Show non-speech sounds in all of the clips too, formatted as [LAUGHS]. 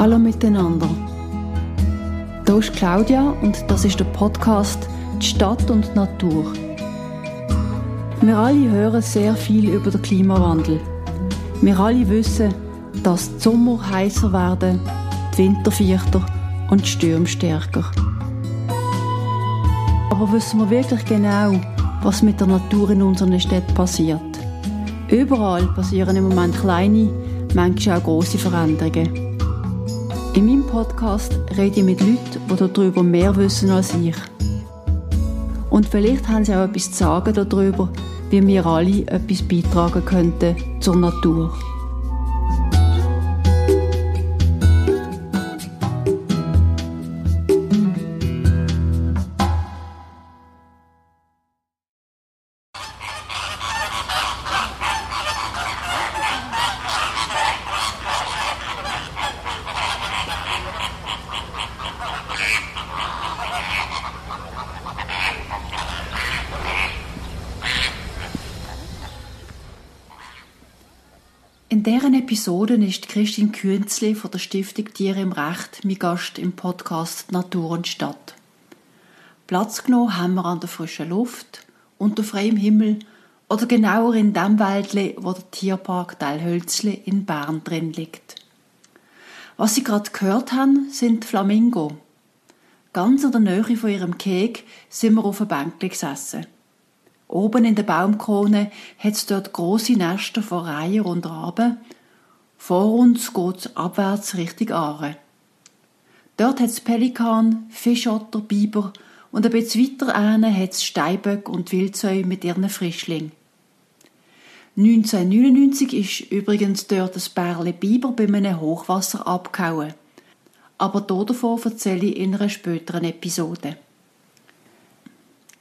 Hallo miteinander. Hier ist Claudia und das ist der Podcast Die Stadt und die Natur. Wir alle hören sehr viel über den Klimawandel. Wir alle wissen, dass die Sommer heißer werden, die Winter vierter und die Stürme stärker. Aber wissen wir wirklich genau, was mit der Natur in unseren Städten passiert? Überall passieren im Moment kleine, manchmal auch große Veränderungen. In meinem Podcast rede ich mit Leuten, die darüber mehr wissen als ich. Und vielleicht haben sie auch etwas zu sagen darüber, wie wir alle etwas beitragen könnten zur Natur. In deren Episoden ist Christine Künzli von der Stiftung Tiere im Recht mein Gast im Podcast Natur und Stadt. Platz genommen haben wir an der frischen Luft, unter freiem Himmel oder genauer in dem Wäldli, wo der Tierpark Teilhölzli in Bern drin liegt. Was Sie gerade gehört haben, sind Flamingo. Ganz in der Nähe von ihrem Keg sind wir auf einer Bank gesessen. Oben in der Baumkrone hat es dort große Nester von Reiher und Raben. Vor uns geht's abwärts Richtung Aare. Dort hat es Pelikan, Fischotter, Biber und ein bisschen weiter hat es Steinböck und Wildsäu mit ihren Frischling. 1999 ist übrigens dort das Bärle Biber bei einem Hochwasser abgehauen. Aber davon erzähle ich in einer späteren Episode.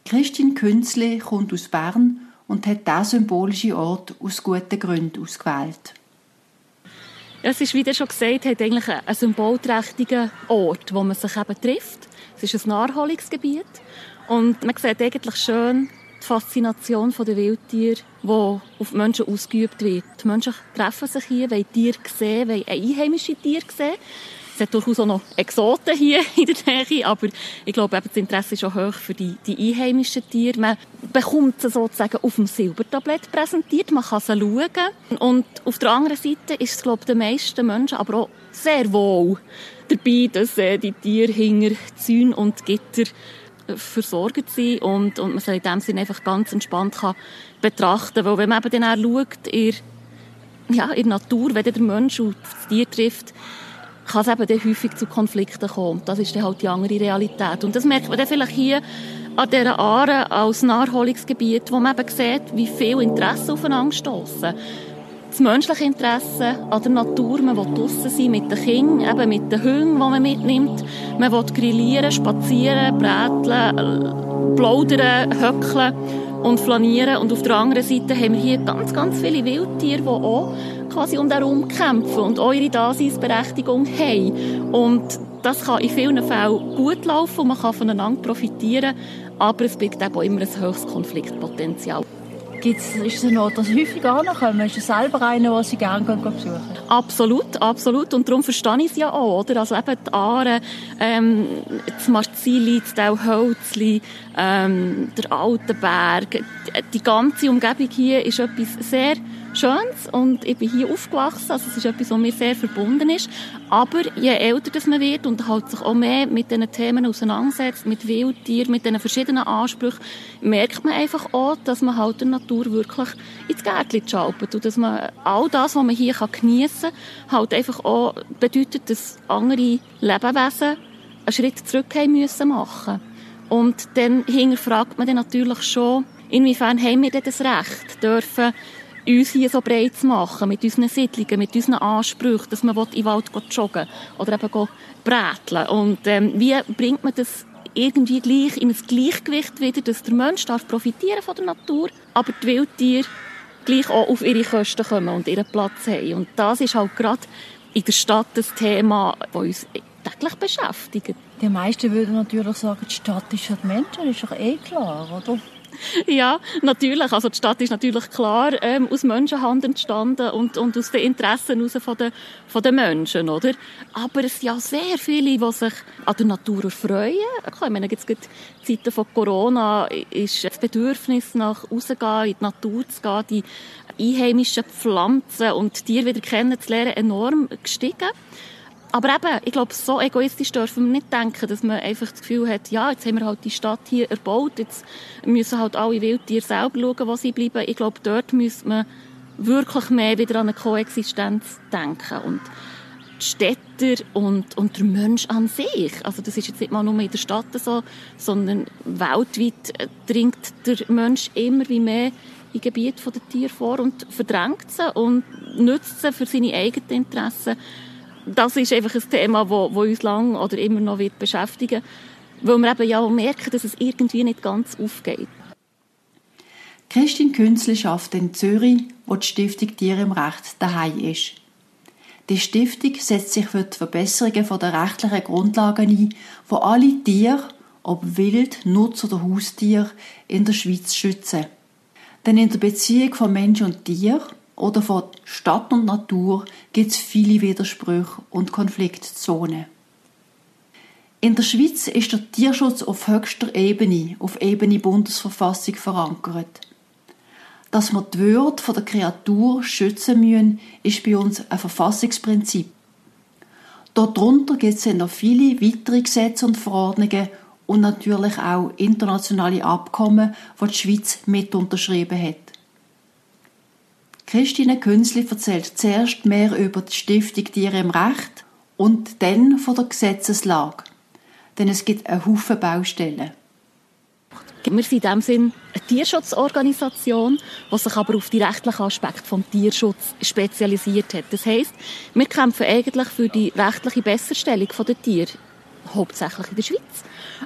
Christine Künzli kommt aus Bern und hat diesen symbolischen Ort aus guten Gründen ausgewählt. Es ist, wie schon gesagt hat, eigentlich ein symbolträchtiger Ort, wo man sich eben trifft. Es ist ein Naherholungsgebiet und man sieht eigentlich schön die Faszination der Wildtiere, die auf die Menschen ausgeübt wird. Die Menschen treffen sich hier, wollen Tiere sehen, wollen einheimische Tiere sehen es hat durchaus auch noch Exoten hier in der Nähe, aber ich glaube, eben das Interesse ist auch hoch für die, die einheimischen Tiere. Man bekommt sie sozusagen auf dem Silbertablett präsentiert, man kann sie schauen. Und auf der anderen Seite ist es, glaube ich, den meisten Menschen aber auch sehr wohl dabei, dass äh, die Tiere hinter Zäunen und Gitter äh, versorgt sind und, und man sie in dem Sinne einfach ganz entspannt kann betrachten Weil wenn man eben dann auch schaut, in, ja, in der Natur, wenn der Mensch auf das Tier trifft, kann es eben dann häufig zu Konflikten kommen. Das ist dann halt die andere Realität. Und das merkt man dann vielleicht hier an dieser Aare als Naherholungsgebiet, wo man eben sieht, wie viel Interesse aufeinander stossen. Das menschliche Interesse an der Natur, man will draussen sein mit den Kindern, eben mit den Hunden, die man mitnimmt. Man will grillieren, spazieren, bräteln, plaudern, höckeln und flanieren. Und auf der anderen Seite haben wir hier ganz, ganz viele Wildtiere, die auch quasi um darum kämpfen und eure Daseinsberechtigung haben. Und das kann in vielen Fällen gut laufen und man kann voneinander profitieren, aber es birgt eben auch immer ein höchstes Konfliktpotenzial. Gibt's, ist es noch, dass häufig ankommen? Ist es selber einer, den Sie gerne besuchen Absolut, absolut. Und darum verstehe ich es ja auch, oder? Also eben die Aare, ähm, das Marzili, das Delhölzli, ähm, der Altenberg, die ganze Umgebung hier ist etwas sehr Schönes und ich bin hier aufgewachsen, also es ist etwas, was mir sehr verbunden ist. Aber je älter das man wird und halt sich auch mehr mit diesen Themen auseinandersetzt, mit Wildtieren, mit diesen verschiedenen Ansprüchen, merkt man einfach auch, dass man halt der Natur wirklich ins Gärtchen schaupert und dass man all das, was man hier geniessen kann, halt einfach auch bedeutet, dass andere Lebewesen einen Schritt zurück haben müssen machen. Und dann hinterfragt man dann natürlich schon, inwiefern haben wir denn das Recht, dürfen uns hier so breit zu machen, mit unseren Siedlungen, mit unseren Ansprüchen, dass man in den Wald joggen oder eben bräteln Und ähm, wie bringt man das irgendwie gleich in ein Gleichgewicht wieder, dass der Mensch darf profitieren von der Natur, aber die Wildtiere gleich auch auf ihre Kosten kommen und ihren Platz haben. Und das ist halt gerade in der Stadt das Thema, das uns täglich beschäftigt. Die meisten würden natürlich sagen, die Stadt ist für die Menschen, das ist doch eh klar, oder? [LAUGHS] Ja, natürlich. Also die Stadt ist natürlich klar ähm, aus Menschenhand entstanden und, und aus den Interessen heraus von den, von den Menschen, oder? Aber es sind ja sehr viele, die sich an der Natur erfreuen. Ich meine, jetzt gibt Zeiten von Corona ist das Bedürfnis nach rausgehen, in die Natur zu gehen, die einheimischen Pflanzen und Tiere wieder kennenzulernen, enorm gestiegen. Aber eben, ich glaube, so egoistisch dürfen wir nicht denken, dass man einfach das Gefühl hat, ja, jetzt haben wir halt die Stadt hier erbaut, jetzt müssen halt alle Wildtiere selber schauen, wo sie bleiben. Ich glaube, dort müsste man wirklich mehr wieder an eine Koexistenz denken. Und die Städter und, und der Mensch an sich, also das ist jetzt nicht mal nur in der Stadt so, sondern weltweit dringt der Mensch immer wie mehr in Gebiet der Tiere vor und verdrängt sie und nützt sie für seine eigenen Interessen das ist einfach ein Thema, das uns lang oder immer noch wird beschäftigen weil wir eben ja merken, dass es irgendwie nicht ganz aufgeht. Christine Künzli schafft in Zürich, wo die Stiftung Tiere im Recht daheim ist. Die Stiftung setzt sich für die Verbesserung der rechtlichen Grundlagen ein, wo alle Tiere, ob Wild, Nutz oder Haustier, in der Schweiz schützen. Denn in der Beziehung von Mensch und Tier oder von Stadt und Natur gibt es viele Widersprüche und Konfliktzonen. In der Schweiz ist der Tierschutz auf höchster Ebene, auf Ebene Bundesverfassung verankert. Dass wir die Würde der Kreatur schützen müssen, ist bei uns ein Verfassungsprinzip. Darunter gibt es noch viele weitere Gesetze und Verordnungen und natürlich auch internationale Abkommen, die die Schweiz mit unterschrieben hat. Christine Künzli erzählt zuerst mehr über die Stiftung Tiere im Recht und dann von der Gesetzeslage. Denn es gibt einen Haufen Baustellen. Wir sind in dem Sinn eine Tierschutzorganisation, die sich aber auf die rechtlichen Aspekte des Tierschutz spezialisiert hat. Das heisst, wir kämpfen eigentlich für die rechtliche Besserstellung der Tiere, hauptsächlich in der Schweiz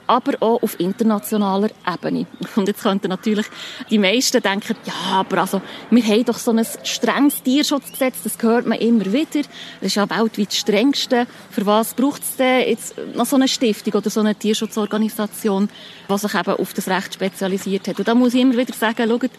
aber auch auf internationaler Ebene. [LAUGHS] Und jetzt könnten natürlich die meisten denken, ja, aber also, wir haben doch so ein strenges Tierschutzgesetz, das hört man immer wieder. Das ist ja weltweit das strengste. Für was braucht es denn jetzt noch so eine Stiftung oder so eine Tierschutzorganisation, die sich eben auf das Recht spezialisiert hat? Und da muss ich immer wieder sagen, schaut,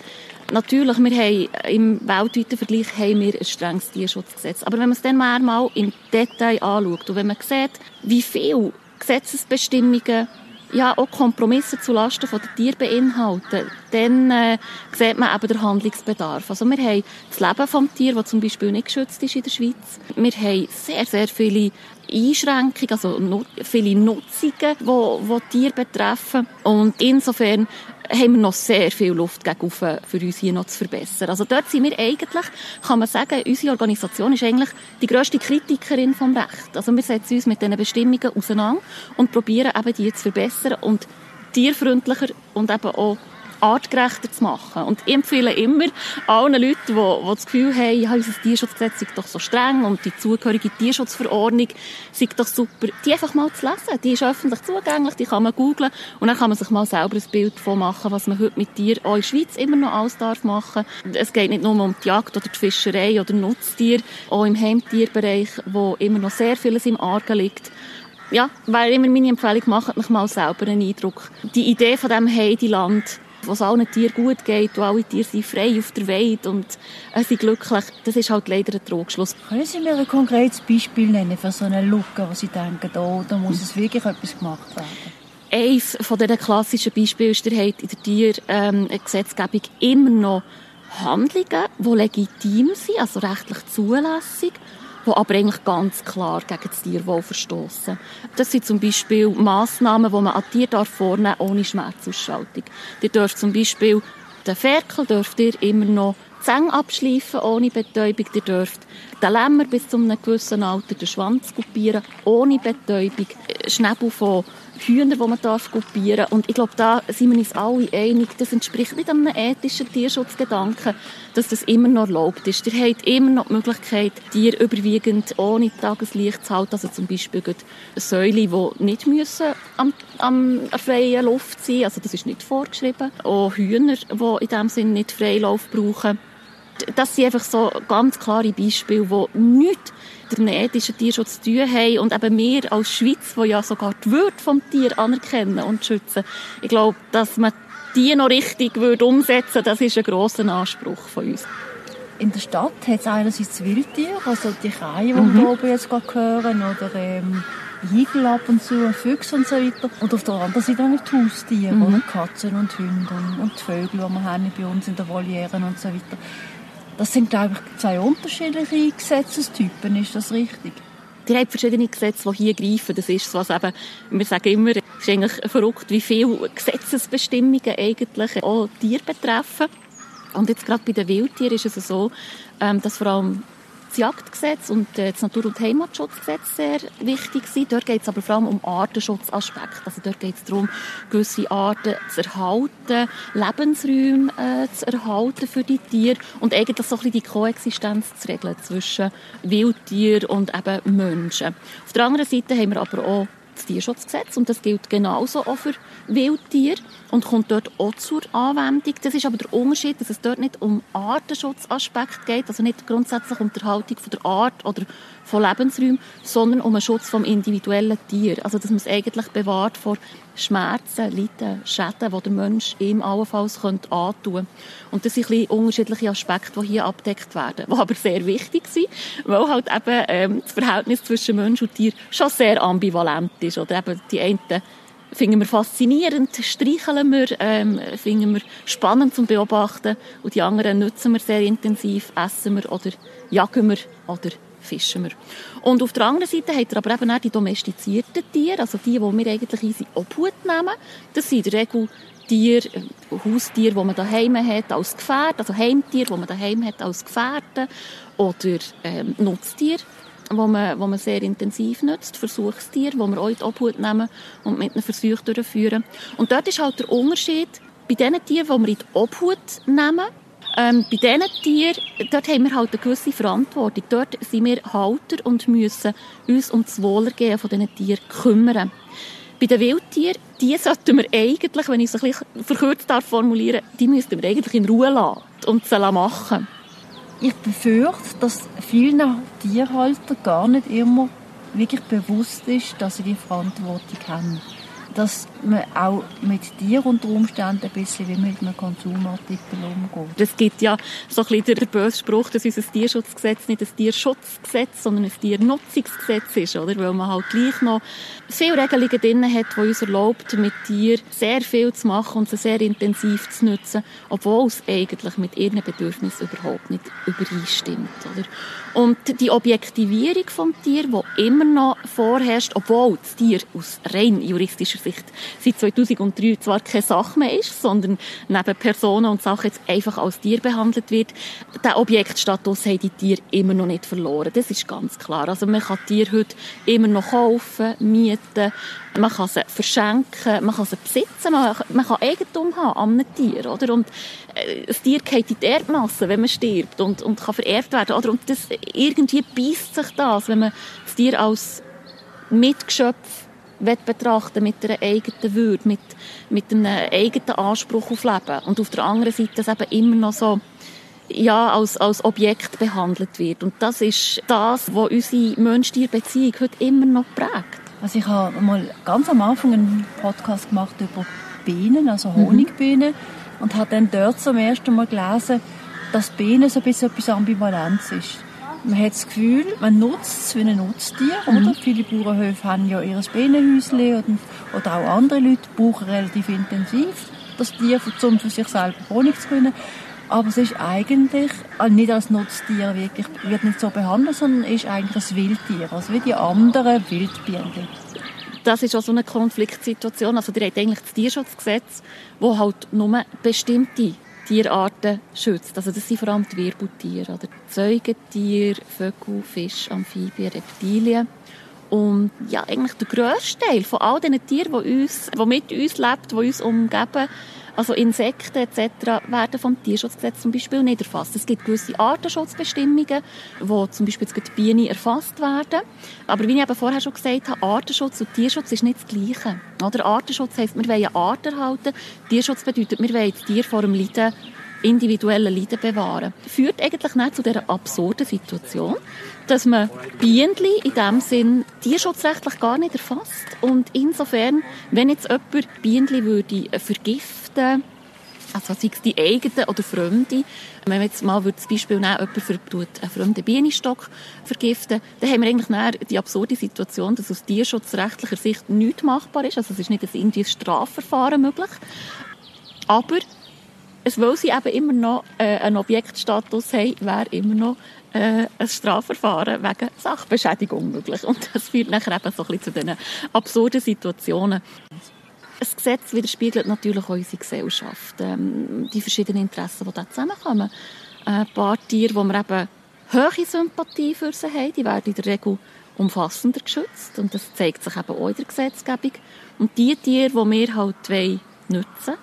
Natürlich, wir haben im weltweiten Vergleich haben wir ein strenges Tierschutzgesetz. Aber wenn man es dann mal im Detail anschaut und wenn man sieht, wie viele Gesetzesbestimmungen ja auch Kompromisse zulasten der Tiere beinhalten, dann äh, sieht man eben den Handlungsbedarf. Also wir haben das Leben vom Tier, das zum Beispiel nicht geschützt ist in der Schweiz. Wir haben sehr, sehr viele Einschränkungen, also viele Nutzungen, die, die Tiere betreffen. Und insofern haben wir noch sehr viel Luft gegen für uns hier noch zu verbessern. Also dort sind wir eigentlich, kann man sagen, unsere Organisation ist eigentlich die grösste Kritikerin vom Recht. Also wir setzen uns mit diesen Bestimmungen auseinander und probieren eben die zu verbessern und tierfreundlicher und eben auch artgerechter zu machen. Und ich empfehle immer allen Leuten, die, die das Gefühl haben, ja, unser Tierschutzgesetz ist doch so streng und die zugehörige Tierschutzverordnung ist doch super, die einfach mal zu lesen. Die ist öffentlich zugänglich, die kann man googlen und dann kann man sich mal selber ein Bild davon machen, was man heute mit Tieren auch in der Schweiz immer noch alles darf machen. Es geht nicht nur um die Jagd oder die Fischerei oder Nutztier, auch im Heimtierbereich, wo immer noch sehr vieles im Argen liegt ja, weil immer meine Empfehlung, macht mich mal selber einen Eindruck. Die Idee von dem Heideland, wo es allen Tieren gut geht, wo alle Tiere sind frei auf der Welt und äh, sind glücklich, das ist halt leider ein Trugschluss. Können Sie mir ein konkretes Beispiel nennen für so eine Lücke, wo Sie denken, oh, da muss es wirklich etwas gemacht werden? Eines von diesen klassischen Beispielen ist, ihr habt in der Tiergesetzgebung ähm, immer noch Handlungen, die legitim sind, also rechtlich zulässig, die aber eigentlich ganz klar gegen das Tierwohl verstoßen. Das sind zum Beispiel Massnahmen, die man an Tier darf vornehmen ohne Schmerzausschaltung. Ihr dürft zum Beispiel den Ferkel dürft ihr immer noch Zähne abschleifen ohne Betäubung. Ihr dürft den Lämmer bis zu einem gewissen Alter den Schwanz kopieren ohne Betäubung. Schnäbel von Hühner, die man darf kopieren Und ich glaube, da sind wir uns alle einig, das entspricht nicht einem ethischen Tierschutzgedanken, dass das immer noch erlaubt ist. Ihr habt immer noch die Möglichkeit, Tiere überwiegend ohne Tageslicht zu halten, also zum Beispiel Säule, die nicht müssen am, am freien Luft sein also das ist nicht vorgeschrieben. Auch Hühner, die in diesem Sinne nicht Freilauf brauchen. Das sind einfach so ganz klare Beispiele, die nichts ethischen Tierschutz zu tun haben und eben wir als Schweiz, die ja sogar die Würde vom Tier anerkennen und schützen, ich glaube, dass man die noch richtig würde umsetzen das ist ein grosser Anspruch von uns. In der Stadt hat es einerseits Wildtiere, also die Kreie, die mhm. wir oben jetzt gerade hören, oder ähm, Igel ab und zu, Füchse und so weiter. Und auf der anderen Seite auch nicht Haustiere, mhm. oder Katzen und Hunde und, und die Vögel, die wir haben bei uns in der Volieren und so weiter. Das sind, glaube ich, zwei unterschiedliche Gesetzestypen, ist das richtig? Die haben verschiedene Gesetze, die hier greifen. Das ist was eben, wir sagen immer, es ist eigentlich verrückt, wie viele Gesetzesbestimmungen eigentlich auch Tiere betreffen. Und jetzt gerade bei den Wildtieren ist es so, ähm, dass vor allem das Jagdgesetz und äh, das Natur- und Heimatschutzgesetz sehr wichtig sind. Dort geht es aber vor allem um Artenschutzaspekte. Also dort geht es darum, gewisse Arten zu erhalten, Lebensräume äh, zu erhalten für die Tiere und eigentlich so ein bisschen die Koexistenz zu regeln zwischen Wildtier und eben Menschen. Auf der anderen Seite haben wir aber auch das Tierschutzgesetz und das gilt genauso auch für Wildtiere und kommt dort auch zur Anwendung. Das ist aber der Unterschied, dass es dort nicht um Artenschutzaspekt geht, also nicht grundsätzlich um die Erhaltung der Art oder von Lebensräumen, sondern um den Schutz vom individuellen Tier. Also dass man es eigentlich bewahrt vor Schmerzen, Leiden, Schäden, die der Mensch ihm allenfalls könnte antun könnte. Und das sind ein unterschiedliche Aspekte, die hier abdeckt werden, die aber sehr wichtig sind, weil halt eben ähm, das Verhältnis zwischen Mensch und Tier schon sehr ambivalent ist. Oder eben die einen finden wir faszinierend, streicheln wir, ähm, finden wir spannend zum Beobachten und die anderen nutzen wir sehr intensiv, essen wir oder jagen wir oder fischen wir. Und auf der anderen Seite hat er aber eben auch die domestizierten Tiere, also die, die wir eigentlich in unsere Obhut nehmen. Das sind in der Regel Tiere, äh, Haustiere, die man daheim hat als Gefährte, also Heimtiere, die man daheim hat als Gefährte oder ähm, Nutztiere wo man, wo man sehr intensiv nutzt, Versuchstiere, die wir auch in die Obhut nehmen und mit einem Versuch durchführen. Und dort ist halt der Unterschied, bei den Tieren, die wir in die Obhut nehmen, ähm, bei diesen Tieren, dort haben wir halt eine gewisse Verantwortung. Dort sind wir Halter und müssen uns um das Wohlergehen von diesen Tieren kümmern. Bei den Wildtieren, die sollten wir eigentlich, wenn ich es ein bisschen verkürzt darf formulieren, die müssten wir eigentlich in Ruhe lassen und sie machen. Ich befürchte, dass vielen Tierhaltern gar nicht immer wirklich bewusst ist, dass sie die Verantwortung haben dass man auch mit dir unter Umständen ein bisschen wie mit einem Konsumartikel umgeht. Es gibt ja so ein bisschen der böse Spruch, dass unser Tierschutzgesetz nicht ein Tierschutzgesetz, sondern ein Tiernutzungsgesetz ist, oder? Weil man halt gleich noch viele Regelungen drin hat, die uns erlaubt, mit Tieren sehr viel zu machen und sie sehr intensiv zu nutzen, obwohl es eigentlich mit ihren Bedürfnissen überhaupt nicht übereinstimmt, oder? Und die Objektivierung vom Tier, die immer noch vorherrscht, obwohl das Tier aus rein juristischer Sicht seit 2003 zwar keine Sache mehr ist, sondern neben Personen und Sachen jetzt einfach als Tier behandelt wird, der Objektstatus haben die Tiere immer noch nicht verloren. Das ist ganz klar. Also man kann Tiere heute immer noch kaufen, mieten, man kann sie verschenken, man kann sie besitzen, man, man kann Eigentum haben an einem Tier, oder? Und äh, das Tier geht in die Erdmasse, wenn man stirbt und, und kann vererbt werden, oder? Und das, irgendwie beißt sich das, wenn man das Tier als Mitgeschöpf betrachten mit einer eigenen Würde, mit, mit einem eigenen Anspruch auf Leben. Und auf der anderen Seite das eben immer noch so ja, als, als Objekt behandelt wird. Und das ist das, was unsere Mensch-Tier-Beziehung heute immer noch prägt. Also ich habe mal ganz am Anfang einen Podcast gemacht über Bienen, also mhm. Honigbienen, mhm. und habe dann dort zum ersten Mal gelesen, dass Bienen so ein bisschen etwas Ambivalenz ist. Man hat das Gefühl, man nutzt es wie ein Nutztier, mhm. oder? Viele Bauernhöfe haben ja ihr Bienenhäuschen oder, oder auch andere Leute brauchen relativ intensiv das Tier, um für sich selber Honig zu gewinnen. Aber es ist eigentlich äh, nicht als Nutztier wirklich, wird nicht so behandelt, sondern ist eigentlich ein Wildtier, also wie die anderen Wildbienen. Das ist auch so eine Konfliktsituation. Also, die hat eigentlich das Tierschutzgesetz, wo halt nur bestimmte Tierarten schützt. Also, das sind vor allem die Wirbeltiere, oder Säugetiere, Vögel, Fische, Amphibien, Reptilien. Und ja, eigentlich der grösste Teil von all diesen Tieren, die, uns, die mit uns leben, die uns umgeben, also Insekten etc. werden vom Tierschutzgesetz zum Beispiel nicht erfasst. Es gibt gewisse Artenschutzbestimmungen, wo zum Beispiel die Bienen erfasst werden. Aber wie ich eben vorher schon gesagt habe, Artenschutz und Tierschutz ist nicht das Gleiche. Oder Artenschutz heisst, wir wollen eine Art erhalten. Tierschutz bedeutet, wir wollen das Tier vor dem Leiden individuellen Leiden bewahren. Führt eigentlich nicht zu dieser absurden Situation, dass man Bienen in dem Sinn tierschutzrechtlich gar nicht erfasst. Und insofern, wenn jetzt jemand Bienen würde vergiften Also sei es die eigene oder fremde. Wenn wir jetzt mal das Beispiel nehmen, jemand einen fremden Bienenstock vergiften, dann haben wir eigentlich die absurde Situation, dass aus tierschutzrechtlicher Sicht nichts machbar ist. Also es ist nicht ein indies Strafverfahren möglich. Aber es will sie eben immer noch äh, einen Objektstatus haben, wäre immer noch äh, ein Strafverfahren wegen Sachbeschädigung möglich. Und das führt nachher eben so ein bisschen zu diesen absurden Situationen. Das Gesetz widerspiegelt natürlich unsere Gesellschaft, ähm, die verschiedenen Interessen, die da zusammenkommen. Äh, ein paar Tiere, wo wir eben hohe Sympathie für sie haben, die werden in der Regel umfassender geschützt und das zeigt sich eben auch in der Gesetzgebung. Und die Tiere, die wir halt nutzen wollen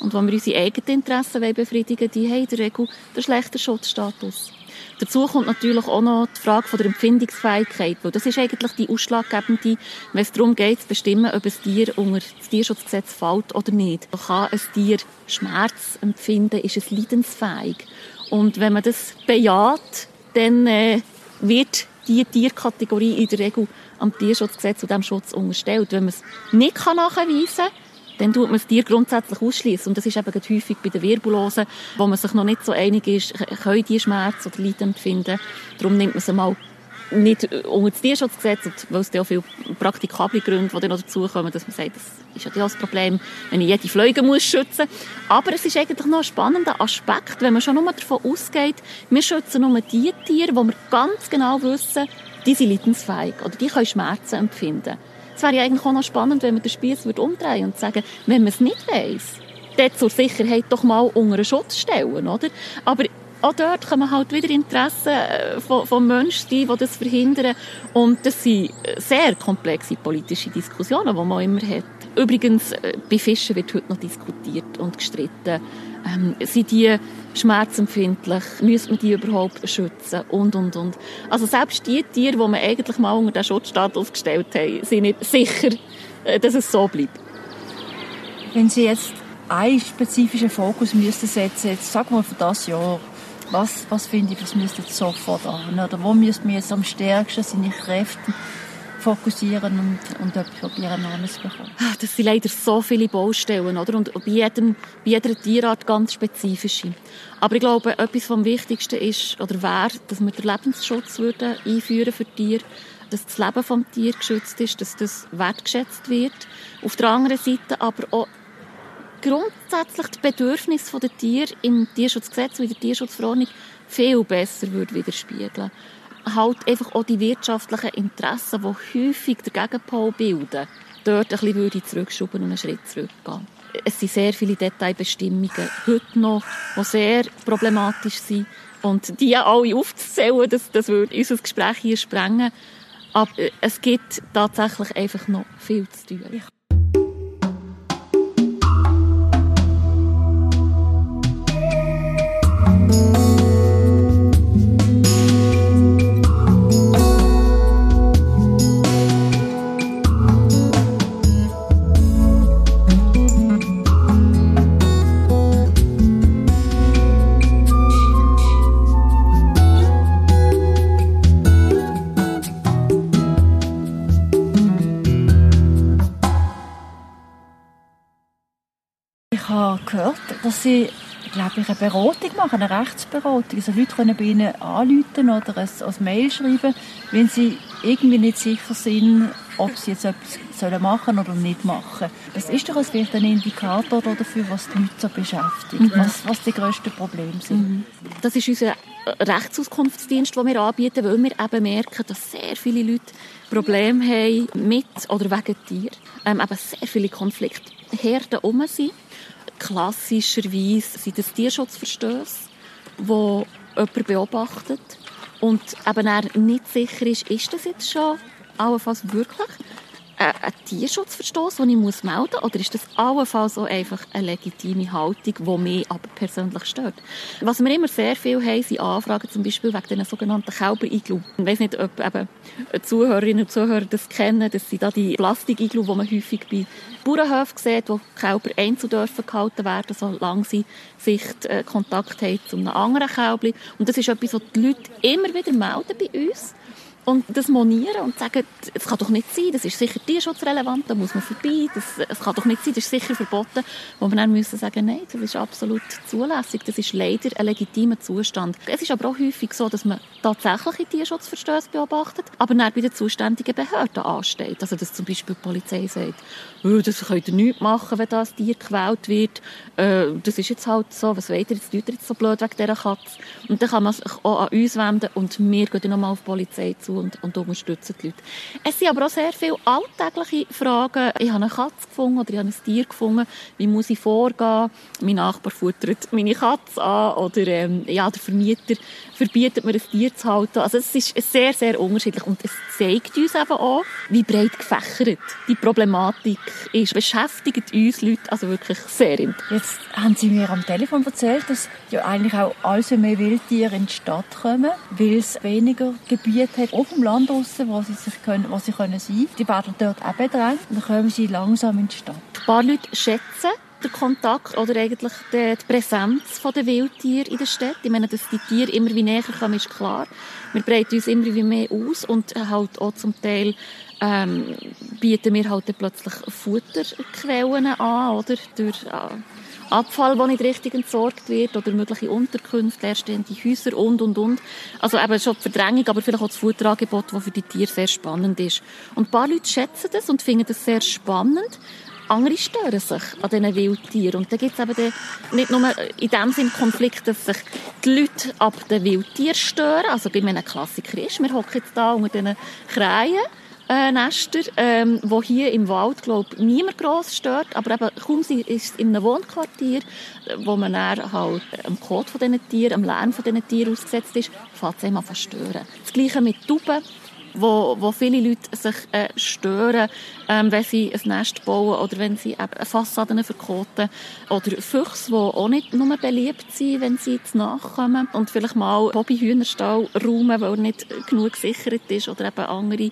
und wo wir unsere eigenen Interessen befriedigen wollen, die haben in der Regel den schlechten Schutzstatus. Dazu kommt natürlich auch noch die Frage der Empfindungsfähigkeit, weil das ist eigentlich die ausschlaggebende, wenn es darum geht, zu bestimmen, ob ein Tier unter das Tierschutzgesetz fällt oder nicht. Da kann ein Tier Schmerz empfinden, ist es leidensfähig. Und wenn man das bejaht, dann äh, wird diese Tierkategorie in der Regel am Tierschutzgesetz und dem Schutz unterstellt. Wenn man es nicht nachweisen kann, dann tut man das Tier grundsätzlich ausschließen. Und das ist eben häufig bei den Virbulosen, wo man sich noch nicht so einig ist, können die Schmerz oder Leiden empfinden. Darum nimmt man sie mal nicht unter das Tierschutzgesetz, weil es ja auch viele praktikable Gründe, die noch dazukommen, dass man sagt, das ist ja das Problem, wenn ich jede Fliege muss schützen muss. Aber es ist eigentlich noch ein spannender Aspekt, wenn man schon nur davon ausgeht, wir schützen nur die Tiere, wo wir ganz genau wissen, die sind leidensfähig oder die können Schmerzen empfinden. Es wäre ja eigentlich auch noch spannend, wenn man den Spieß umdrehen und sagen, wenn man es nicht weiss, dann zur Sicherheit doch mal unter einen Schutz stellen, oder? Aber auch dort kommen halt wieder Interessen äh, von, von Menschen die das verhindern. Und das sind sehr komplexe politische Diskussionen, die man immer hat. Übrigens, äh, bei Fischen wird heute noch diskutiert und gestritten. Ähm, sind die schmerzempfindlich? Müssen wir die überhaupt schützen? Und, und, und. Also selbst die Tiere, die man eigentlich mal unter den Schutzstatus gestellt haben, sind nicht sicher, äh, dass es so bleibt. Wenn Sie jetzt einen spezifischen Fokus müssten setzen, jetzt sagen wir für das Jahr, was, was finde ich, was müsste jetzt sofort an? Oder wo müsste man jetzt am stärksten seine Kräfte fokussieren und, und etwas probieren bekommen. Ah, das sind leider so viele Baustellen, oder? Und bei, jedem, bei jeder Tierart ganz spezifische. Aber ich glaube, etwas vom Wichtigsten ist, oder wäre, dass wir den Lebensschutz würden einführen für Tiere, dass das Leben vom Tier geschützt ist, dass das wertgeschätzt wird. Auf der anderen Seite aber auch grundsätzlich die Bedürfnisse der Tiere im Tierschutzgesetz und in der Tierschutzverordnung viel besser würde widerspiegeln halt einfach auch die wirtschaftlichen Interessen, die häufig den Gegenpol bilden, dort ein bisschen würde zurückschrauben und einen Schritt zurückgehen. Es sind sehr viele Detailbestimmungen heute noch, die sehr problematisch sind. Und die alle aufzuzählen, das, das würde unser Gespräch hier sprengen. Aber es gibt tatsächlich einfach noch viel zu tun. Dass sie ich, eine Beratung machen, eine Rechtsberatung. Also Leute können bei ihnen anrufen oder ein, ein Mail schreiben, wenn sie irgendwie nicht sicher sind, ob sie jetzt etwas machen sollen oder nicht machen. Das ist doch vielleicht ein Indikator dafür, was die Leute so beschäftigt, mhm. was, was die grössten Probleme sind. Mhm. Das ist unser Rechtsauskunftsdienst, den wir anbieten, weil wir eben merken, dass sehr viele Leute Probleme haben mit oder wegen Tier. Ähm, eben sehr viele Konfliktherden um sind. Klassischerweise sind es Tierschutzverstöße, wo jemand beobachtet und eben er nicht sicher ist, ist das jetzt schon allenfalls wirklich ein, Tierschutzverstoß, den ich muss melden muss? Oder ist das allenfalls auch einfach eine legitime Haltung, die mich aber persönlich stört? Was wir immer sehr viel haben, sind Anfragen zum Beispiel wegen den sogenannten Kälber-Iglu. Ich weiß nicht, ob eben Zuhörerinnen und Zuhörer das kennen. Das sind da die Plastik-Iglu, die man häufig bei Bauernhöfen sieht, wo Kälber einzeln dürfen gehalten werden, solange sie Sichtkontakt haben zu einem anderen Kälbchen. Und das ist etwas, was die Leute immer wieder melden bei uns und das monieren und sagen, es kann doch nicht sein, das ist sicher tierschutzrelevant, da muss man vorbei, das, es kann doch nicht sein, das ist sicher verboten. Wo wir dann müssen sagen, nein, das ist absolut zulässig, das ist leider ein legitimer Zustand. Es ist aber auch häufig so, dass man tatsächliche Tierschutzverstöße beobachtet, aber dann bei den zuständigen Behörden ansteht. Also, dass zum Beispiel die Polizei sagt, das könnt ihr nichts machen, wenn das Tier gequält wird, äh, das ist jetzt halt so, was weiter, jetzt tut ihr jetzt so blöd wegen dieser Katze. Und dann kann man sich auch an uns wenden und wir gehen nochmal auf die Polizei zu und, und unterstützen die Leute. Es sind aber auch sehr viele alltägliche Fragen. Ich habe eine Katze gefunden oder ich habe ein Tier gefunden. Wie muss ich vorgehen? Mein Nachbar futtert meine Katze an oder ähm, ja, der Vermieter verbietet mir ein Tier zu halten. Also es ist sehr, sehr unterschiedlich und es zeigt uns eben auch, wie breit gefächert die Problematik ist. Beschäftigt uns Leute also wirklich sehr. Jetzt haben Sie mir am Telefon erzählt, dass ja eigentlich auch alles mehr Wildtiere in die Stadt kommen, weil es weniger Gebiet hat auf dem Land draussen, wo sie sich können, wo sie können sein. Die werden dort auch bedrängt und dann kommen sie langsam in die Stadt. Ein paar Leute schätzen der Kontakt oder eigentlich die, Präsenz der Wildtiere in der Stadt. Ich meine, dass die Tiere immer wie näher kommen, ist klar. Wir breiten uns immer wie mehr aus und halt auch zum Teil ähm, bieten wir halt plötzlich Futterquellen an, oder? Durch äh, Abfall, der nicht richtig entsorgt wird, oder mögliche Unterkünfte, leerstehende Häuser und, und, und. Also eben schon die Verdrängung, aber vielleicht auch das Futterangebot, das für die Tiere sehr spannend ist. Und ein paar Leute schätzen das und finden das sehr spannend. Andere stören sich an diesen Wildtieren. Und da gibt es eben nicht nur in dem Sinne Konflikt, dass sich die Leute ab den Wildtieren stören. Also bei mir ein Klassiker ist, wir hocken jetzt da unter diesen Krähen äh, Nester, ähm, wo hier im Wald, glaube niemand gross stört, aber eben kaum ist in einem Wohnquartier, wo man dann halt am Kot von diesen Tieren, am Lärm von diesen Tieren ausgesetzt ist, fängt es einem an stören. Das Gleiche mit Tauben wo, wo viele Leute sich äh, stören, ähm, wenn sie ein Nest bauen oder wenn sie eben Fassaden verkoten. Oder Füchse, die auch nicht nur beliebt sind, wenn sie zu nachkommen und vielleicht mal Hobbyhühnerstall räumen, weil er nicht genug gesichert ist oder eben andere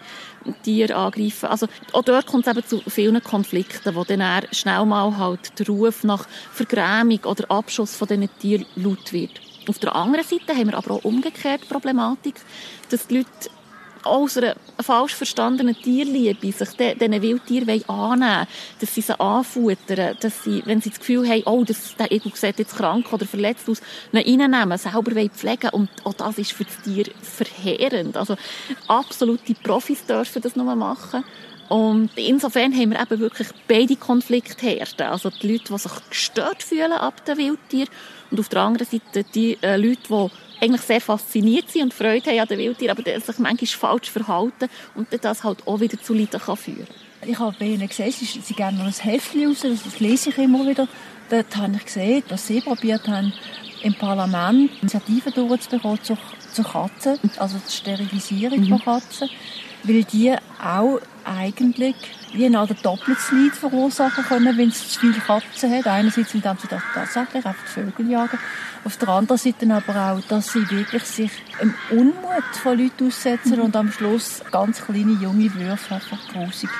Tiere angreifen. Also auch dort kommt es eben zu vielen Konflikten, wo dann schnell mal halt der Ruf nach Vergrämung oder Abschuss von diesen Tieren laut wird. Auf der anderen Seite haben wir aber auch umgekehrt Problematik, dass die Leute aus einer falsch verstandenen Tierliebe sich diesen Wildtieren annehmen dass sie sie anfuttern, dass sie, wenn sie das Gefühl haben, oh, das, der Igel sieht jetzt krank oder verletzt aus, ihn reinnehmen, selber pflegen und auch das ist für das Tier verheerend. Also absolute Profis dürfen das nur machen. Und insofern haben wir eben wirklich beide Konfliktherden. Also die Leute, die sich gestört fühlen ab den Wildtieren und auf der anderen Seite die äh, Leute, die eigentlich sehr fasziniert sind und Freude haben an den Wildtieren, aber sich manchmal falsch verhalten und das halt auch wieder zu Leiden kann führen Ich habe bei ihnen gesehen, sie, sie geben noch ein Heftchen raus, das lese ich immer wieder. Dort habe ich gesehen, dass sie probiert haben, im Parlament Initiativen durchzubekommen zur, zur Katze, also die Sterilisierung mhm. von Katzen, weil die auch eigentlich wie eine Art doppeltes Leid verursachen können, wenn sie zu viele Katzen haben. Einerseits, indem sie tatsächlich auf die Vögel jagen auf der anderen Seite aber auch, dass sie wirklich sich im Unmut von Leuten aussetzen mhm. und am Schluss ganz kleine junge Würfe einfach grusig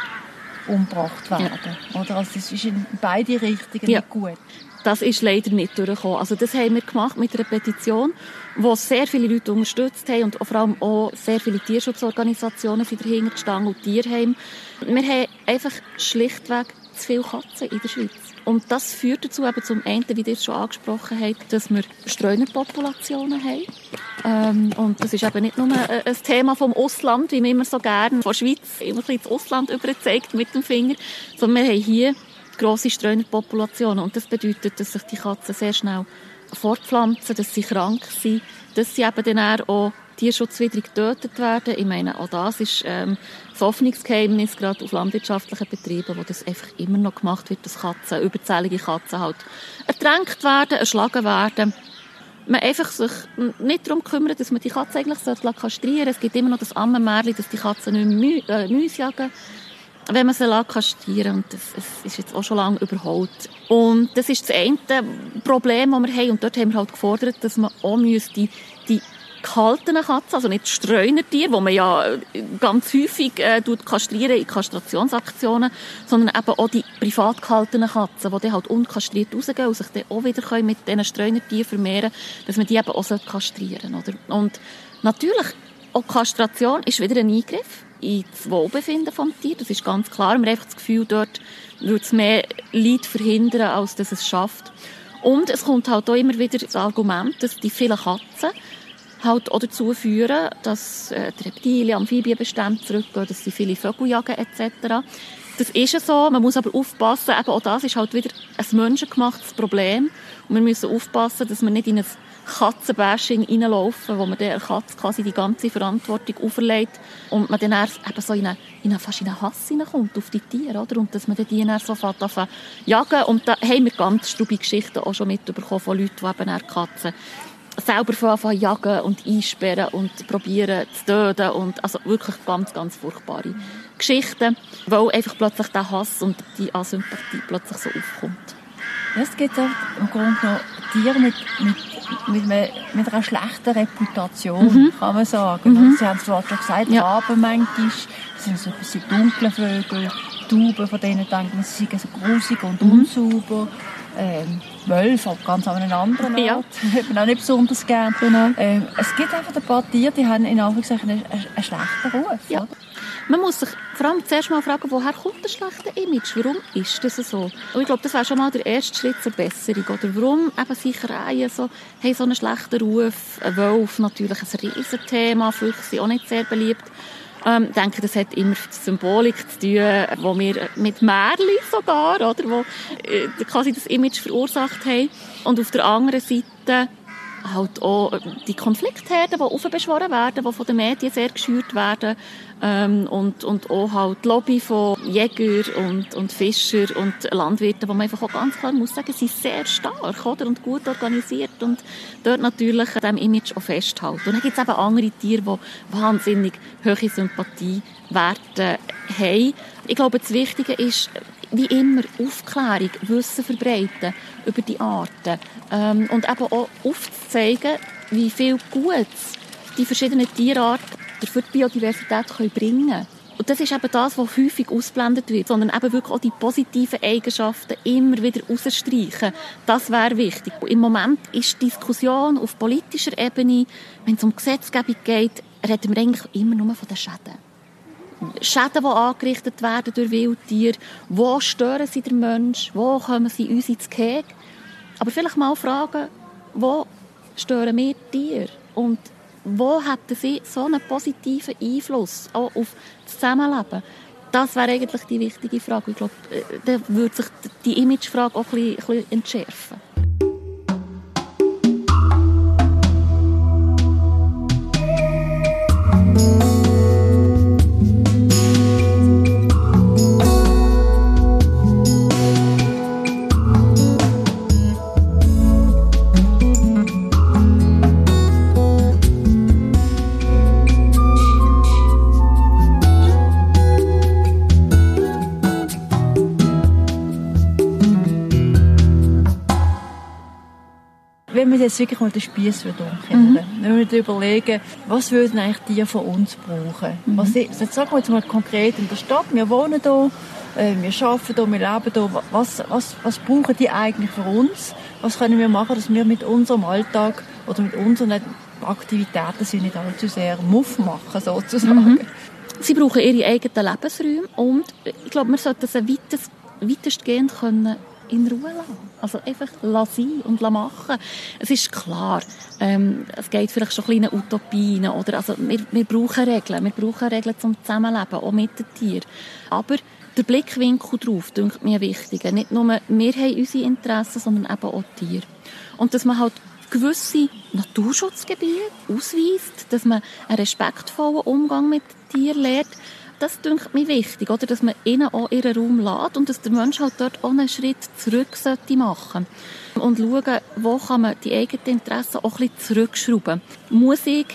umgebracht werden. Ja. Oder? Also das ist in beide Richtungen ja. nicht gut. Das ist leider nicht durchgekommen. Also das haben wir gemacht mit einer Petition, wo sehr viele Leute unterstützt haben und vor allem auch sehr viele Tierschutzorganisationen sind dahinter gestanden und Tierheim. Wir haben einfach schlichtweg zu viele Katzen in der Schweiz. Und das führt dazu eben zum einen, wie ihr es schon angesprochen habt, dass wir Streunerpopulationen haben. Ähm, und das ist eben nicht nur ein Thema vom Ausland, wie man immer so gerne von der Schweiz immer ein bisschen ins Ausland überzeigt mit dem Finger, sondern wir haben hier grosse Streunerpopulationen. Und das bedeutet, dass sich die Katzen sehr schnell fortpflanzen, dass sie krank sind, dass sie eben dann auch tierschutzwidrig getötet werden. Ich meine, auch das ist ähm, das Hoffnungsgeheimnis, gerade auf landwirtschaftlichen Betrieben, wo das einfach immer noch gemacht wird, dass Katzen, überzählige Katzen halt ertränkt werden, erschlagen werden. Man einfach sich nicht darum kümmert, dass man die Katze eigentlich kastrieren sollte. Es gibt immer noch das Ammenmärchen, dass die Katzen nicht mehr Mäuse äh, jagen wenn man sie kastrieren und das, das, ist jetzt auch schon lange überholt. Und das ist das eine Problem, das wir haben. Und dort haben wir halt gefordert, dass man auch müsste die gehaltenen Katzen, also nicht Streunertiere, wo man ja ganz häufig äh, kastrieren in Kastrationsaktionen, sondern eben auch die privat gehaltenen Katzen, die dann halt unkastriert rausgehen und sich dann auch wieder können mit diesen Streunertieren vermehren dass man die eben auch kastrieren sollte. Und natürlich Auch Kastration ist wieder ein Eingriff ins Wohlbefinden vom Tier. Das ist ganz klar. Man hat einfach das Gefühl, dort würde es mehr Leid verhindern, als dass es schafft. Und es kommt halt auch immer wieder das Argument, dass die vielen Katzen halt auch dazu führen, dass äh, die Reptilien, Amphibienbestände zurückgehen, dass sie viele Vögel jagen etc. Das ist ja so, man muss aber aufpassen, eben auch das ist halt wieder ein menschengemachtes Problem und wir müssen aufpassen, dass wir nicht in ein Katzenbashing reinlaufen, wo man der Katze quasi die ganze Verantwortung auferlegt und man dann eben so in eine, in eine, fast in einen Hass hineinkommt auf die Tiere, oder? Und dass man die dann so fährt jagen. Und da haben wir ganz stubige Geschichten auch schon mitbekommen von Leuten, die eben Katzen selber anfangen jagen und einsperren und probieren zu töten und also wirklich ganz, ganz furchtbare Geschichten, weil einfach plötzlich der Hass und die Asympathie plötzlich so aufkommt. Es gibt auch im Grunde genommen Tiere mit, mit, mit, mit einer schlechten Reputation, mhm. kann man sagen. Mhm. Sie haben es vorhin schon gesagt, ja. Raben manchmal, das sind so ein bisschen dunkle Vögel, Tauben, von denen denkt man, sie sind so grusig und mhm. unsauber. Ähm, Wölfe, ganz an einem anderen Ort, [LAUGHS] ja. hat man auch nicht besonders gern. Genau. Ähm, es gibt einfach ein paar Tiere, die haben in Anführungszeichen einen, einen schlechten Ruf. Ja. Man muss sich vor allem zuerst mal fragen, woher kommt das schlechte Image? Warum ist das so? Und ich glaube, das wäre schon mal der erste Schritt zur Besserung. Oder warum eben sicher Reihen so, haben so einen schlechten Ruf? Ein Wolf natürlich ein Riesenthema, Füchse sind auch nicht sehr beliebt. Ähm, ich denke, das hat immer mit Symbolik zu tun, wo wir mit Märchen sogar, oder, wo äh, quasi das Image verursacht haben. Und auf der anderen Seite halt auch äh, die Konfliktherden, die aufbeschworen werden, die von den Medien sehr geschürt werden ähm, und, und auch halt die Lobby von Jäger und, und Fischer und Landwirten, wo man einfach auch ganz klar muss sagen, sind sehr stark oder? und gut organisiert und dort natürlich an diesem Image auch festhalten. Und dann gibt es eben andere Tiere, die wahnsinnig hohe Sympathiewerte haben. Ich glaube, das Wichtige ist, wie immer Aufklärung, Wissen verbreiten über die Arten ähm, und eben auch aufzuzeigen, wie viel Gutes die verschiedenen Tierarten für die Biodiversität können bringen können. Und das ist eben das, was häufig ausblendet wird, sondern eben wirklich auch die positiven Eigenschaften immer wieder rausstreichen. Das wäre wichtig. Und Im Moment ist die Diskussion auf politischer Ebene, wenn es um Gesetzgebung geht, reden wir eigentlich immer nur von den Schäden. Schäden, die angerichtet werden durch Wildtiere. Wo stören sie den Menschen? Wo kommen sie uns ins Gehege? Aber vielleicht mal fragen, wo stören wir Tiere? Und wo hätten sie so einen positiven Einfluss auch auf das Zusammenleben? Das wäre eigentlich die wichtige Frage. Ich glaube, äh, da würde sich die Imagefrage auch ein bisschen, entschärfen. Wir jetzt wirklich mal den Spieß umkehren, mhm. wenn wir überlegen, was würden eigentlich die von uns brauchen? Mhm. Was, jetzt sagen wir jetzt mal konkret in der Stadt, wir wohnen hier, äh, wir arbeiten hier, wir leben hier, was, was, was brauchen die eigentlich für uns? Was können wir machen, dass wir mit unserem Alltag oder mit unseren Aktivitäten sie nicht allzu sehr Muff machen, sozusagen? Mhm. Sie brauchen ihre eigenen Lebensräume und ich glaube, wir sollten sie weitest, weitestgehend können in Ruhe lassen. Also einfach lassen und machen. Es ist klar, ähm, es geht vielleicht schon kleine Utopien oder also wir, wir brauchen Regeln, wir brauchen Regeln zum Zusammenleben, auch mit den Tieren. Aber der Blickwinkel drauf, denke mir wichtig. Nicht nur wir haben unsere Interessen, sondern eben auch die Tiere. Und dass man halt gewisse Naturschutzgebiete ausweist, dass man einen respektvollen Umgang mit Tieren lernt, das dünkt mir wichtig, oder? dass man ihnen auch ihren Raum lässt und dass der Mensch halt dort auch einen Schritt zurück sollte machen und schauen, wo kann man die eigenen Interessen auch ein bisschen zurückschrauben. Muss ich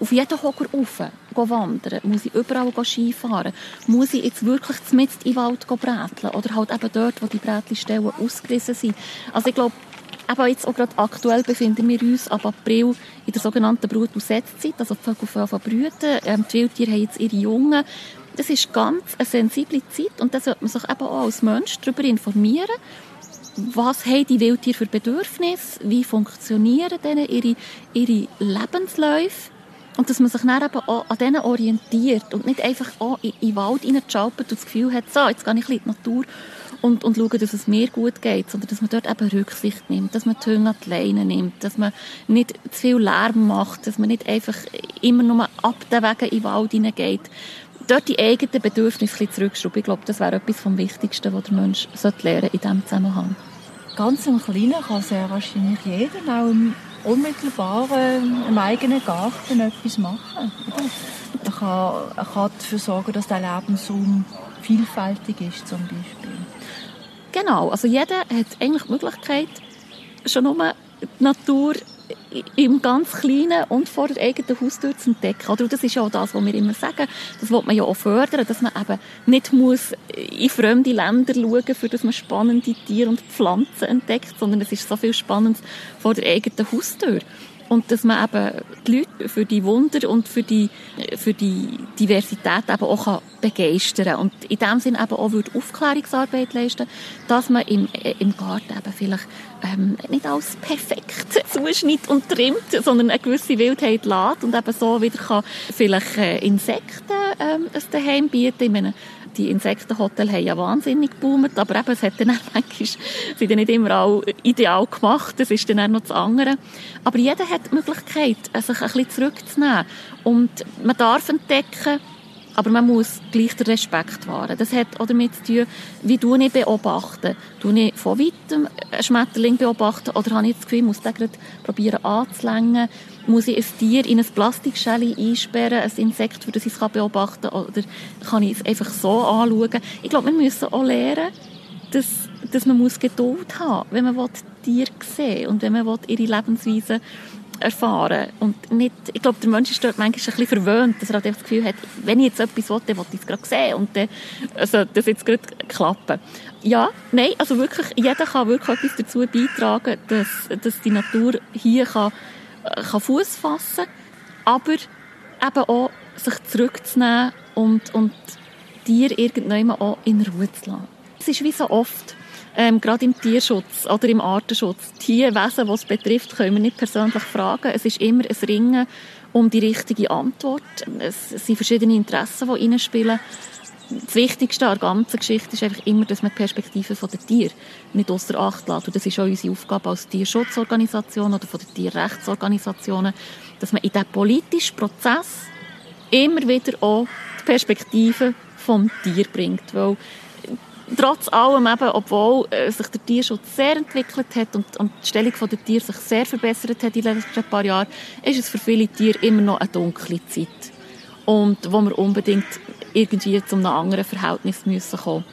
auf jeden Hocker rauf wandern? Muss ich überall Skifahren? Muss ich jetzt wirklich mit in den Wald bräteln? Oder halt eben dort, wo die Brätlistellen ausgerissen sind? Also ich glaube, Eben jetzt auch gerade aktuell befinden wir uns ab April in der sogenannten Brut- und Setzzeit, also die Vögel von brüten. Ähm, die Wildtiere haben jetzt ihre Jungen das ist ganz eine sensible Zeit und da sollte man sich eben auch als Mensch darüber informieren, was haben die Wildtiere für Bedürfnisse, wie funktionieren denen ihre, ihre Lebensläufe? Und dass man sich dann eben auch an denen orientiert und nicht einfach auch in, in den Wald reinschalpert und das Gefühl hat, so, jetzt gehe ich in die Natur und, und schaue, dass es mir gut geht, sondern dass man dort eben Rücksicht nimmt, dass man die Hunde an die Leine nimmt, dass man nicht zu viel Lärm macht, dass man nicht einfach immer nur ab den Wegen in den Wald hineingeht. Dort die eigenen Bedürfnisse zurückschrauben. Ich glaube, das wäre etwas vom Wichtigsten, was der Mensch lernen in diesem Zusammenhang. Ganz im Kleinen kann sehr wahrscheinlich jeder auch im unmittelbaren, im eigenen Garten etwas machen. Er kann, er kann dafür sorgen, dass der Lebensraum vielfältig ist, zum Beispiel. Genau, also jeder hat eigentlich die Möglichkeit, schon nur die Natur im ganz Kleinen und vor der eigenen Haustür zu entdecken. Oder das ist ja auch das, was wir immer sagen. Das will man ja auch fördern, dass man eben nicht muss in fremde Länder schauen für dass man spannende Tiere und Pflanzen entdeckt, sondern es ist so viel Spannendes vor der eigenen Haustür und dass man eben die Leute für die Wunder und für die, für die Diversität eben auch begeistern kann. Und in dem Sinne eben auch würde Aufklärungsarbeit leisten, dass man im, im Garten eben vielleicht ähm, nicht alles perfekt [LAUGHS] zuschnitt und trimmt, sondern eine gewisse Wildheit lässt und eben so wieder kann vielleicht äh, Insekten ähm, ein Daheim bieten. Ich meine, die Insektenhotels haben ja wahnsinnig geboomt, aber eben, es hat dann [LAUGHS] manchmal, sind dann nicht immer auch ideal gemacht, das ist dann auch noch das andere. Aber jeder hat die Möglichkeit, sich ein bisschen zurückzunehmen. Und man darf entdecken, aber man muss gleich den Respekt wahren. Das hat auch damit zu tun, wie du nicht beobachten. Du nicht von weitem einen Schmetterling beobachten oder habe ich das Gefühl, ich muss den gerade probieren anzulängen. Muss ich ein Tier in ein Plastikschale einsperren, ein Insekt, für das ich es beobachten kann? Oder kann ich es einfach so anschauen? Ich glaube, wir müssen auch lernen, dass, dass man Geduld haben muss, wenn man Tiere sehen und wenn man ihre Lebensweise erfahren und nicht, ich glaube, der Mensch ist dort manchmal ein bisschen verwöhnt, dass er halt das Gefühl hat, wenn ich jetzt etwas will, dann will ich es gerade sehen und dann also das jetzt gerade klappen. Ja, nein, also wirklich, jeder kann wirklich etwas dazu beitragen, dass, dass die Natur hier kann, kann Fuß fassen, aber eben auch sich zurückzunehmen und, und Tiere irgendwann auch in Ruhe zu lassen. Es ist wie so oft, ähm, gerade im Tierschutz oder im Artenschutz. Die Wesen, die es betrifft, können wir nicht persönlich fragen. Es ist immer ein Ringen um die richtige Antwort. Es sind verschiedene Interessen, die reinspielen. Das Wichtigste an der ganzen Geschichte ist einfach immer, dass man die Perspektive der Tiere nicht außer Acht lässt. Und das ist auch unsere Aufgabe als Tierschutzorganisation oder von den Tierrechtsorganisationen, dass man in diesen politischen Prozess immer wieder auch die Perspektive vom Tier bringt. Weil trotz allem eben, obwohl äh, sich der Tierschutz sehr entwickelt hat und, und die Stellung der Tiere sich sehr verbessert hat in den letzten paar Jahren, ist es für viele Tiere immer noch eine dunkle Zeit. Und wo wir unbedingt irgendwie zu einem anderen Verhältnis müssen kommen.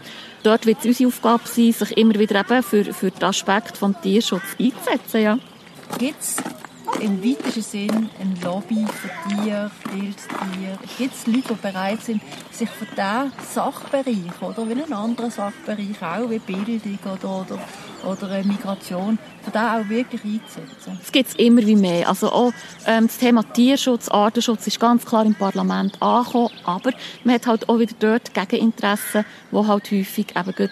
Dort wird es unsere Aufgabe sein, sich immer wieder eben für, für den Aspekt des Tierschutzes einzusetzen. Ja. Gibt's im weitesten Sinn ein Lobby für Tiere, Wildtiere? Gibt es Leute, die bereit sind, sich für diesen Sachbereich oder wie einen anderen Sachbereich, auch wie Bildung oder, oder, oder Migration, für den auch wirklich einzusetzen? Es gibt immer wie mehr. Also auch ähm, das Thema Tierschutz, Artenschutz ist ganz klar im Parlament angekommen, aber man hat halt auch wieder dort Gegeninteressen, die halt häufig eben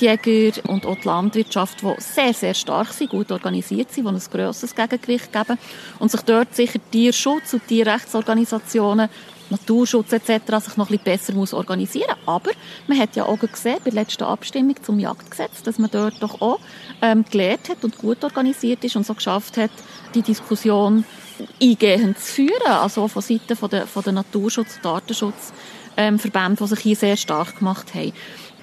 die Jäger und auch die Landwirtschaft, die sehr, sehr stark sind, gut organisiert sind, die ein grosses Gegengewicht geben und sich dort sicher Tierschutz und Tierrechtsorganisationen Naturschutz etc. sich noch ein bisschen besser muss organisieren Aber man hat ja auch gesehen, bei der letzten Abstimmung zum Jagdgesetz, dass man dort doch auch ähm, gelernt hat und gut organisiert ist und so geschafft hat, die Diskussion eingehend zu führen, also auch von Seiten von der, von der Naturschutz- und Datenschutzverbände, ähm, die sich hier sehr stark gemacht haben.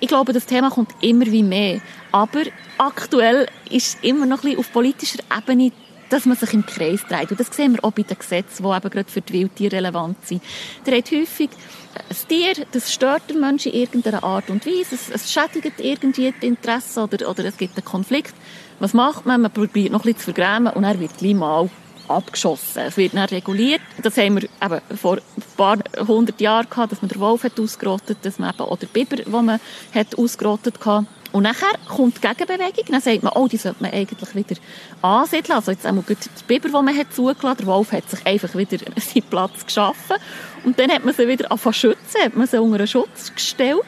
Ich glaube, das Thema kommt immer wie mehr. Aber aktuell ist immer noch ein bisschen auf politischer Ebene dass man sich im Kreis dreht. Und das sehen wir auch bei den Gesetzen, die eben gerade für die Wildtiere relevant sind. Der hat häufig ein Tier, das stört den Menschen in irgendeiner Art und Weise. Es, es schädigt irgendwie die Interessen oder, oder es gibt einen Konflikt. Was macht man? Man probiert noch ein bisschen zu vergrämen und er wird gleich mal abgeschossen. Es wird dann reguliert. Das haben wir eben vor ein paar hundert Jahren gehabt, dass man den Wolf hat ausgerottet, dass man eben auch den Biber, den man hat ausgerottet hat. Und nachher kommt die Gegenbewegung, dann sagt man, oh, die sollte man eigentlich wieder ansiedeln. Also jetzt einmal die Biber, die man hat zugelassen, der Wolf hat sich einfach wieder [LAUGHS] seinen Platz geschaffen. Und dann hat man sie wieder angefangen schützen, hat man sie unter einen Schutz gestellt.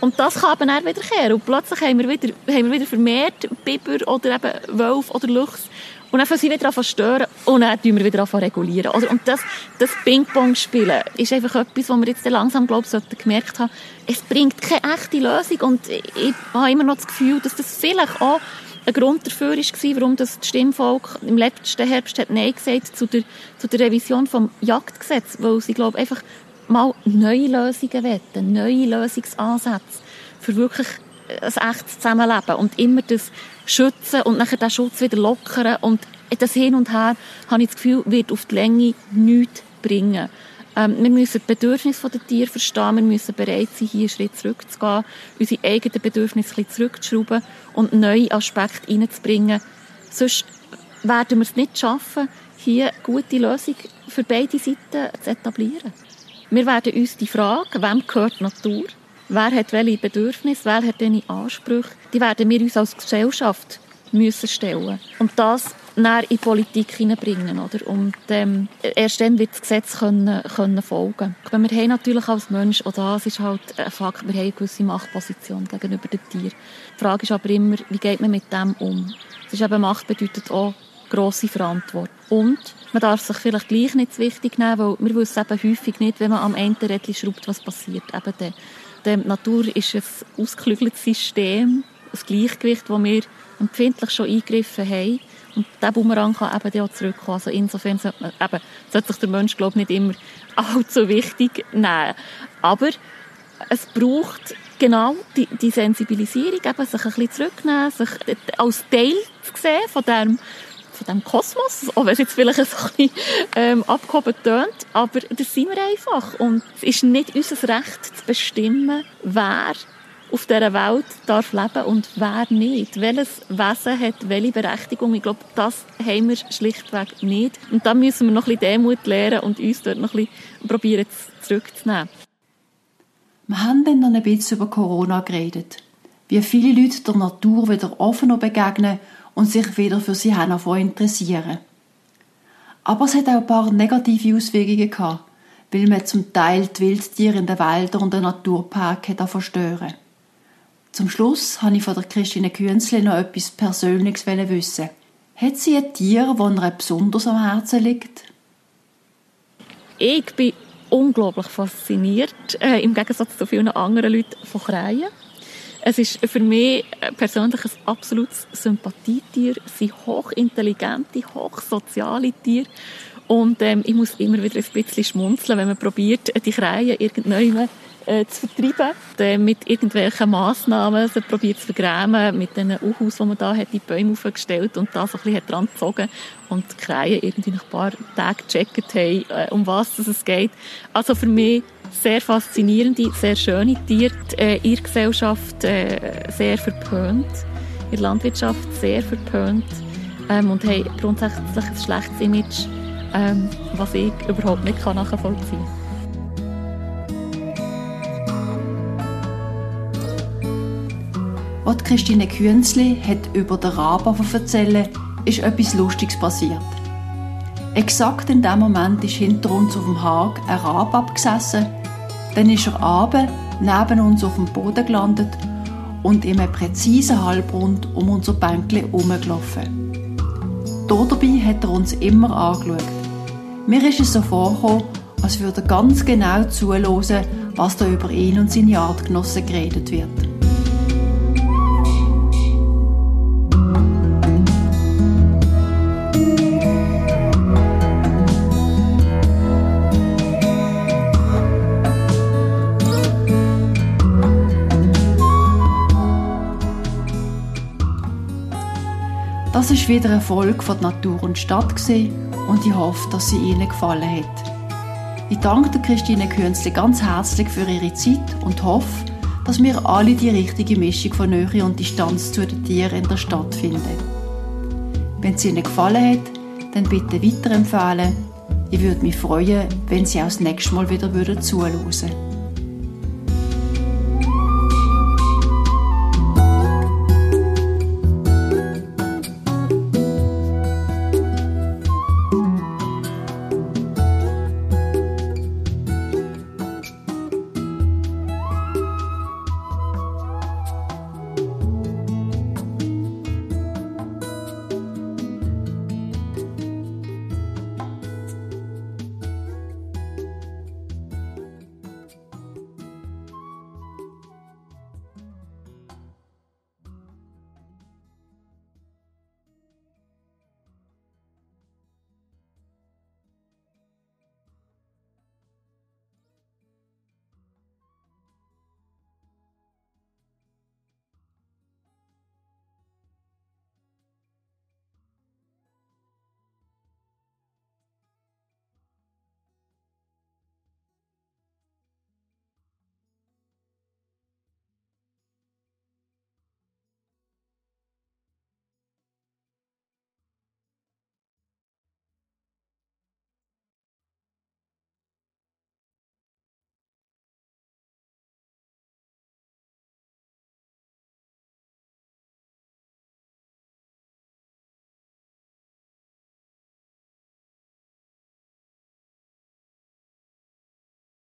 Und das kann eben dann wiederkehren. Und plötzlich haben wir wieder, haben wir wieder vermehrt Biber oder eben Wolf oder Luchs. Und fangen sie wieder an zu stören und dann tun wir wieder an zu regulieren. Oder? Und das, das Ping-Pong-Spielen ist einfach etwas, was wir jetzt langsam, glaube ich, gemerkt haben, es bringt keine echte Lösung. Und ich habe immer noch das Gefühl, dass das vielleicht auch ein Grund dafür war, warum das Stimmvolk im letzten Herbst hat Nein gesagt zu der, zu der Revision vom Jagdgesetz, weil sie, glaube einfach mal neue Lösungen wollen, neue Lösungsansätze für wirklich ein echtes Zusammenleben und immer das schützen und nachher den Schutz wieder lockern und das Hin und Her, habe ich das Gefühl, wird auf die Länge nichts bringen. Ähm, wir müssen die Bedürfnisse der Tiere verstehen, wir müssen bereit sein, hier einen Schritt zurückzugehen, unsere eigenen Bedürfnisse ein bisschen zurückzuschrauben und neue Aspekte reinzubringen. Sonst werden wir es nicht schaffen, hier eine gute Lösung für beide Seiten zu etablieren. Wir werden uns die Frage, wem gehört Natur, wer hat welche Bedürfnisse, wer hat welche Ansprüche, die werden wir uns als Gesellschaft müssen stellen. Und das näher in die Politik hineinbringen, oder? Und ähm, erst dann wird das Gesetz können, können folgen. Aber wir haben natürlich als Mensch, auch das ist halt ein Fakt, wir haben eine gewisse Machtposition gegenüber den Tieren. Die Frage ist aber immer, wie geht man mit dem um? Es ist eben, Macht bedeutet auch grosse Verantwortung. Und man darf sich vielleicht gleich nicht zu wichtig nehmen, weil wir wissen eben häufig nicht, wenn man am Ende Rädchen schraubt, was passiert. Eben der Natur ist ein ausgeklügeltes System, ein Gleichgewicht, das wir empfindlich schon eingegriffen haben. Und dieser Bumerang kann eben auch zurückkommen. Also insofern sollte, man, eben, sollte sich der Mensch, glaube ich, nicht immer [LAUGHS] allzu wichtig nehmen. Aber es braucht genau die, die Sensibilisierung, eben sich ein bisschen zurücknehmen, sich als Teil zu sehen von dem, von dem Kosmos, auch wenn es jetzt vielleicht ein bisschen ähm, abgehoben tönt, aber das sind wir einfach. Und es ist nicht unser Recht zu bestimmen, wer auf dieser Welt darf leben und wer nicht. Welches Wesen hat welche Berechtigung? Ich glaube, das haben wir schlichtweg nicht. Und da müssen wir noch ein bisschen Demut lernen und uns dort noch ein bisschen probieren zurückzunehmen. Wir haben dann noch ein bisschen über Corona geredet. Wie viele Leute der Natur wieder offener begegnen und sich wieder für sie interessieren. Aber es hat auch ein paar negative Auswirkungen gehabt, weil man zum Teil die Wildtiere in den Wäldern und den Naturpark verstören zum Schluss habe ich von der Christine Künzle noch etwas Persönliches wissen. Hat sie ein Tier, das ihr besonders am Herzen liegt? Ich bin unglaublich fasziniert, äh, im Gegensatz zu vielen anderen Leuten, von Krähen. Es ist für mich persönlich ein absolutes Sympathietier. Sie sind hochintelligente, hochsoziale Tiere. Und ähm, ich muss immer wieder ein bisschen schmunzeln, wenn man probiert, die Krähen irgendwann äh, zu vertreiben. Äh, mit irgendwelchen Massnahmen, sie probiert zu vergrämen, mit den Uhaus, die man da hat, die Bäume aufgestellt und da so ein bisschen dran gezogen und die Krähen irgendwie nach ein paar Tagen gecheckt haben, äh, um was es geht. Also für mich sehr faszinierende, sehr schöne Tiere, äh, in Gesellschaft äh, sehr verpönt, der Landwirtschaft sehr verpönt ähm, und haben grundsätzlich ein schlechtes Image, ähm, was ich überhaupt nicht nachvollziehen kann. Was Christine Künzli hat über den Raben erzählen, ist etwas Lustiges passiert. Exakt in dem Moment ist hinter uns auf dem Hag ein Rab abgesessen. Dann ist er abend neben uns auf dem Boden gelandet und in einem präzisen Halbrund um unser Bänkchen herumgelaufen. Dabei hat er uns immer angeschaut. Mir ist es so vorgekommen, als würde er ganz genau zuhören, was da über ihn und seine Artgenossen geredet wird. Das ist wieder eine Folge von Natur und Stadt und ich hoffe, dass sie Ihnen gefallen hat. Ich danke Christine Künzli ganz herzlich für ihre Zeit und hoffe, dass wir alle die richtige Mischung von Nähe und Distanz zu den Tieren in der Stadt finden. Wenn es Ihnen gefallen hat, dann bitte weiterempfehlen. Ich würde mich freuen, wenn Sie auch das nächste Mal wieder zuhören würden.